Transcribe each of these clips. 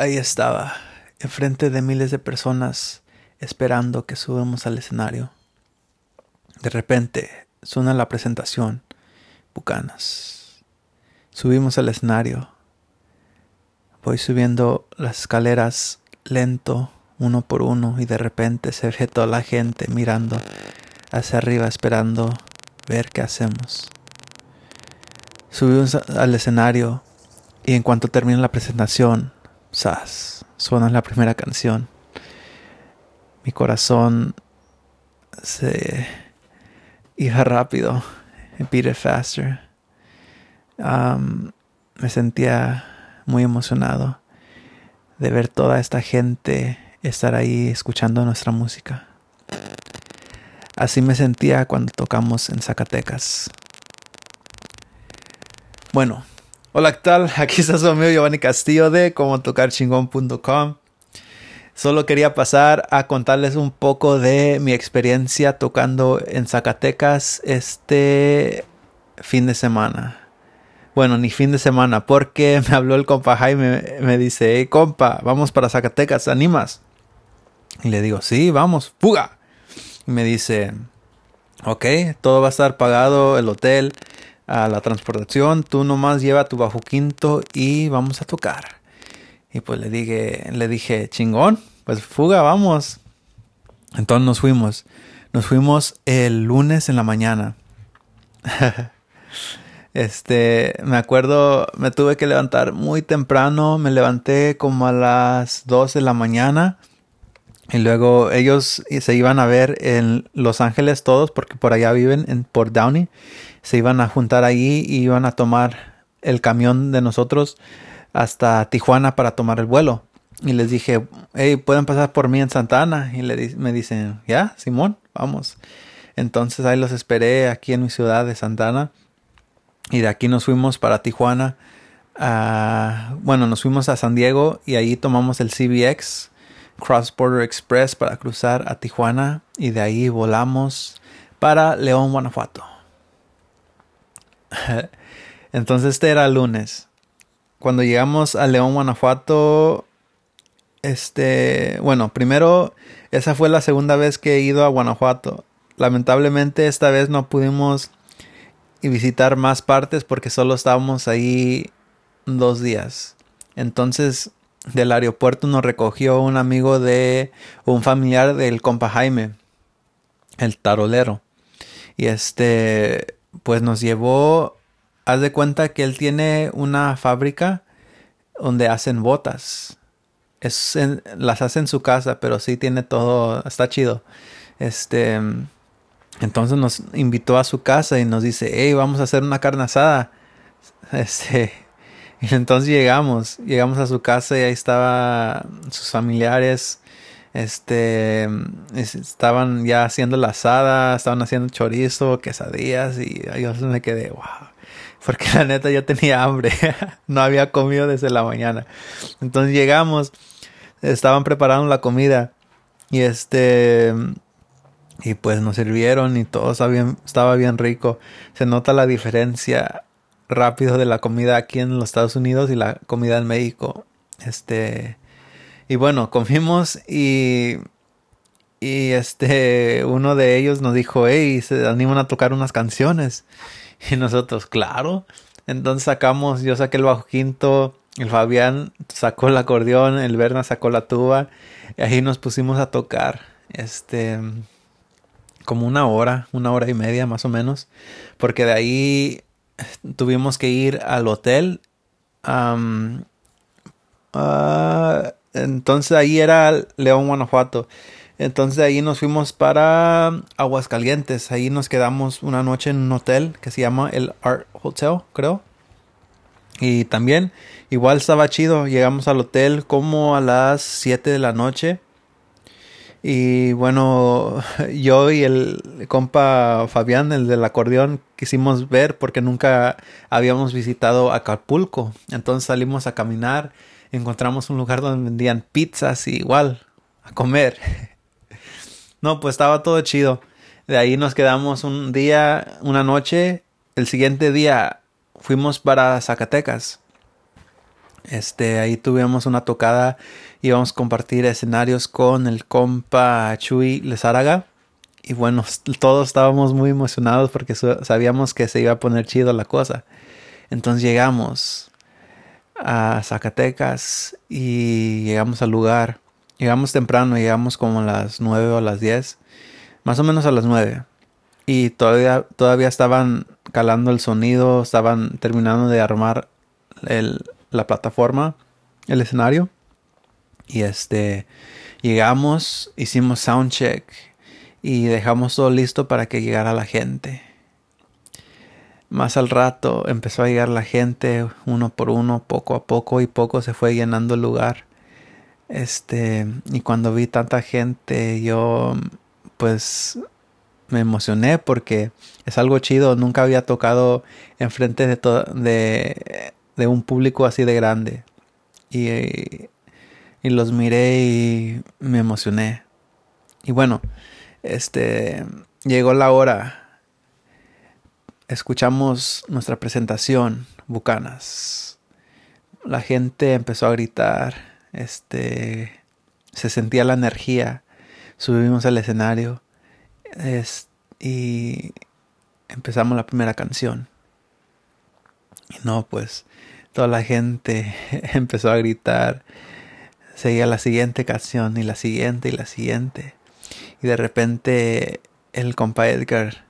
ahí estaba, enfrente de miles de personas, esperando que subamos al escenario. De repente suena la presentación, Bucanas. Subimos al escenario. Voy subiendo las escaleras lento, uno por uno, y de repente se ve toda la gente mirando hacia arriba, esperando ver qué hacemos. Subimos al escenario y en cuanto termina la presentación, ¡zas! suena la primera canción. Mi corazón se iba rápido, it beat faster. Um, me sentía muy emocionado de ver toda esta gente estar ahí escuchando nuestra música. Así me sentía cuando tocamos en Zacatecas. Bueno, hola, ¿qué tal? Aquí está su amigo Giovanni Castillo de tocarchingón.com. Solo quería pasar a contarles un poco de mi experiencia tocando en Zacatecas este fin de semana. Bueno, ni fin de semana, porque me habló el compa Jaime, me dice, hey compa, vamos para Zacatecas, ¿animas? Y le digo, sí, vamos, fuga. Y me dice, ok, todo va a estar pagado, el hotel, a la transportación, tú nomás lleva tu bajo quinto y vamos a tocar. Y pues le dije, le dije, chingón, pues fuga, vamos. Entonces nos fuimos. Nos fuimos el lunes en la mañana. este, me acuerdo, me tuve que levantar muy temprano, me levanté como a las 2 de la mañana. Y luego ellos se iban a ver en Los Ángeles todos, porque por allá viven en Port Downey se iban a juntar ahí y iban a tomar el camión de nosotros hasta Tijuana para tomar el vuelo. Y les dije, hey, pueden pasar por mí en Santa Ana. Y le, me dicen, ya, Simón, vamos. Entonces ahí los esperé aquí en mi ciudad de Santa Ana. Y de aquí nos fuimos para Tijuana. bueno, nos fuimos a San Diego y ahí tomamos el CBX, Cross Border Express, para cruzar a Tijuana. Y de ahí volamos para León, Guanajuato. Entonces este era lunes. Cuando llegamos a León, Guanajuato, este, bueno, primero, esa fue la segunda vez que he ido a Guanajuato. Lamentablemente esta vez no pudimos visitar más partes porque solo estábamos ahí dos días. Entonces, del aeropuerto nos recogió un amigo de un familiar del compa Jaime, el tarolero. Y este, pues nos llevó, haz de cuenta que él tiene una fábrica donde hacen botas. Es las hace en su casa, pero sí tiene todo, está chido. Este, entonces nos invitó a su casa y nos dice, hey, vamos a hacer una carne asada. Este, y entonces llegamos, llegamos a su casa y ahí estaban sus familiares, este, estaban ya haciendo la asada, estaban haciendo chorizo, quesadillas y yo me quedé, wow. Porque la neta yo tenía hambre, no había comido desde la mañana. Entonces llegamos, estaban preparando la comida y este, y pues nos sirvieron y todo estaba bien, estaba bien rico. Se nota la diferencia rápido de la comida aquí en los Estados Unidos y la comida en México. Este, y bueno, comimos y, y este, uno de ellos nos dijo, hey, se animan a tocar unas canciones. Y nosotros, claro. Entonces sacamos, yo saqué el bajo quinto, el Fabián sacó el acordeón, el Berna sacó la tuba. Y ahí nos pusimos a tocar. Este, como una hora, una hora y media más o menos. Porque de ahí tuvimos que ir al hotel. Um, entonces ahí era León, Guanajuato. Entonces ahí nos fuimos para Aguascalientes. Ahí nos quedamos una noche en un hotel que se llama el Art Hotel, creo. Y también, igual estaba chido. Llegamos al hotel como a las 7 de la noche. Y bueno, yo y el compa Fabián, el del acordeón, quisimos ver porque nunca habíamos visitado Acapulco. Entonces salimos a caminar encontramos un lugar donde vendían pizzas y igual a comer. no, pues estaba todo chido. De ahí nos quedamos un día, una noche. El siguiente día fuimos para Zacatecas. Este, ahí tuvimos una tocada, íbamos a compartir escenarios con el compa Chuy Lezaraga. Y bueno, todos estábamos muy emocionados porque sabíamos que se iba a poner chido la cosa. Entonces llegamos a Zacatecas y llegamos al lugar. Llegamos temprano, llegamos como a las 9 o a las 10, más o menos a las 9. Y todavía, todavía estaban calando el sonido, estaban terminando de armar la plataforma, el escenario. Y este, llegamos, hicimos soundcheck y dejamos todo listo para que llegara la gente. Más al rato empezó a llegar la gente uno por uno, poco a poco y poco se fue llenando el lugar. Este, y cuando vi tanta gente, yo pues me emocioné porque es algo chido. Nunca había tocado enfrente de, de, de un público así de grande. Y, y los miré y me emocioné. Y bueno, este llegó la hora escuchamos nuestra presentación, Bucanas. La gente empezó a gritar, este, se sentía la energía, subimos al escenario y empezamos la primera canción. Y no, pues toda la gente empezó a gritar, seguía la siguiente canción y la siguiente y la siguiente. Y de repente el compa Edgar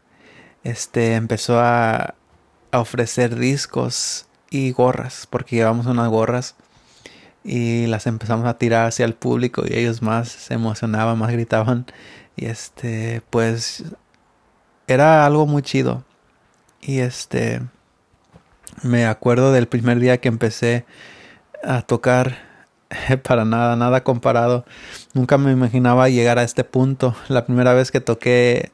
este empezó a, ofrecer discos y gorras, porque llevamos unas gorras y las empezamos a tirar hacia el público y ellos más se emocionaban, más gritaban y este pues era algo muy chido. Y este me acuerdo del primer día que empecé a tocar para nada, nada comparado. Nunca me imaginaba llegar a este punto. La primera vez que toqué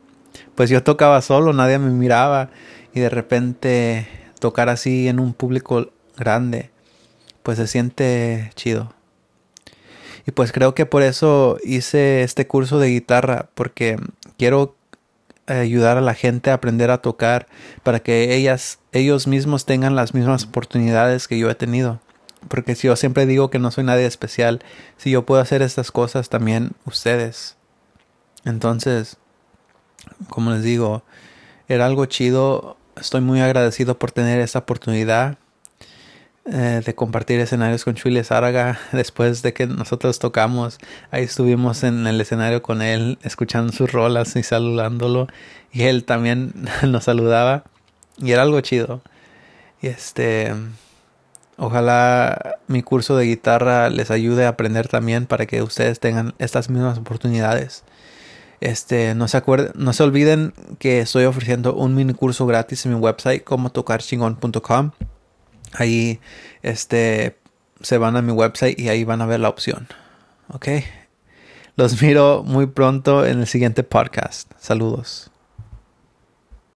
pues yo tocaba solo, nadie me miraba y de repente tocar así en un público grande, pues se siente chido. Y pues creo que por eso hice este curso de guitarra, porque quiero ayudar a la gente a aprender a tocar para que ellas, ellos mismos tengan las mismas oportunidades que yo he tenido. Porque si yo siempre digo que no soy nadie especial, si yo puedo hacer estas cosas, también ustedes. Entonces, como les digo, era algo chido. Estoy muy agradecido por tener esta oportunidad eh, de compartir escenarios con Chule Zárraga. Después de que nosotros tocamos, ahí estuvimos en el escenario con él, escuchando sus rolas y saludándolo. Y él también nos saludaba. Y era algo chido. Y este. Ojalá mi curso de guitarra les ayude a aprender también para que ustedes tengan estas mismas oportunidades. Este, no se acuerden, no se olviden que estoy ofreciendo un mini curso gratis en mi website como tocarchingon.com. Ahí este se van a mi website y ahí van a ver la opción. ¿Ok? Los miro muy pronto en el siguiente podcast. Saludos.